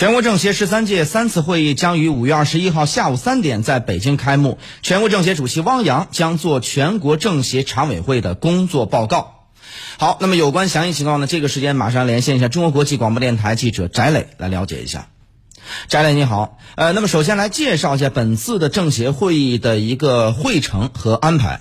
全国政协十三届三次会议将于五月二十一号下午三点在北京开幕。全国政协主席汪洋将做全国政协常委会的工作报告。好，那么有关详细情况呢？这个时间马上连线一下中国国际广播电台记者翟磊来了解一下。翟磊你好，呃，那么首先来介绍一下本次的政协会议的一个会程和安排。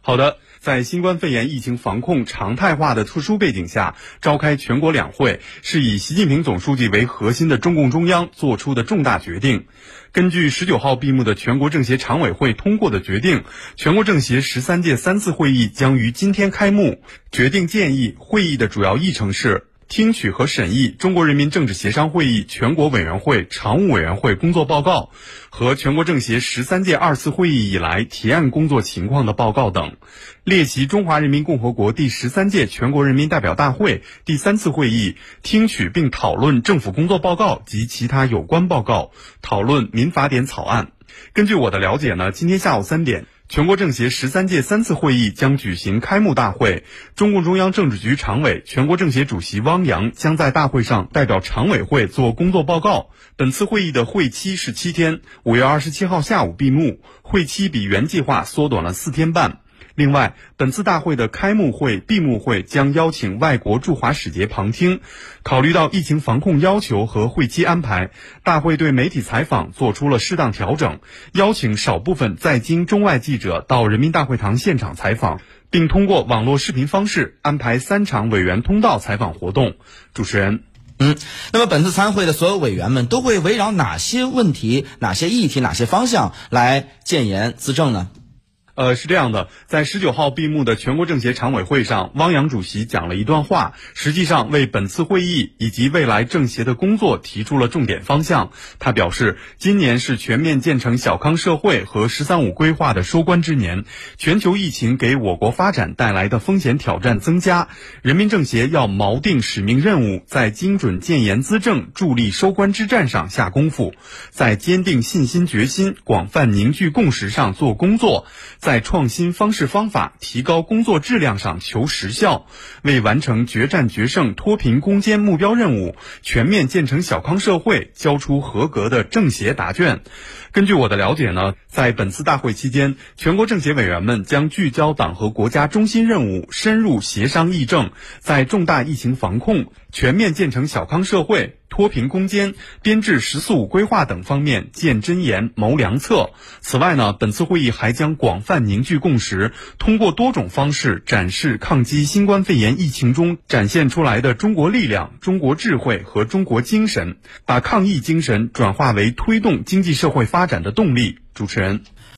好的。在新冠肺炎疫情防控常态化的特殊背景下，召开全国两会，是以习近平总书记为核心的中共中央作出的重大决定。根据十九号闭幕的全国政协常委会通过的决定，全国政协十三届三次会议将于今天开幕。决定建议会议的主要议程是。听取和审议中国人民政治协商会议全国委员会常务委员会工作报告和全国政协十三届二次会议以来提案工作情况的报告等，列席中华人民共和国第十三届全国人民代表大会第三次会议，听取并讨论政府工作报告及其他有关报告，讨论民法典草案。根据我的了解呢，今天下午三点。全国政协十三届三次会议将举行开幕大会，中共中央政治局常委、全国政协主席汪洋将在大会上代表常委会做工作报告。本次会议的会期是七天，五月二十七号下午闭幕，会期比原计划缩短了四天半。另外，本次大会的开幕会、闭幕会将邀请外国驻华使节旁听。考虑到疫情防控要求和会期安排，大会对媒体采访做出了适当调整，邀请少部分在京中外记者到人民大会堂现场采访，并通过网络视频方式安排三场委员通道采访活动。主持人，嗯，那么本次参会的所有委员们都会围绕哪些问题、哪些议题、哪些方向来建言资政呢？呃，是这样的，在十九号闭幕的全国政协常委会上，汪洋主席讲了一段话，实际上为本次会议以及未来政协的工作提出了重点方向。他表示，今年是全面建成小康社会和“十三五”规划的收官之年，全球疫情给我国发展带来的风险挑战增加，人民政协要锚定使命任务，在精准建言资政、助力收官之战上下功夫，在坚定信心决心、广泛凝聚共识上做工作。在创新方式方法、提高工作质量上求实效，为完成决战决胜、脱贫攻坚目标任务、全面建成小康社会交出合格的政协答卷。根据我的了解呢，在本次大会期间，全国政协委员们将聚焦党和国家中心任务，深入协商议政，在重大疫情防控、全面建成小康社会、脱贫攻坚、编制“十四五”规划等方面建真言、谋良策。此外呢，本次会议还将广泛凝聚共识，通过多种方式展示抗击新冠肺炎疫情中展现出来的中国力量、中国智慧和中国精神，把抗疫精神转化为推动经济社会。发展的动力，主持人。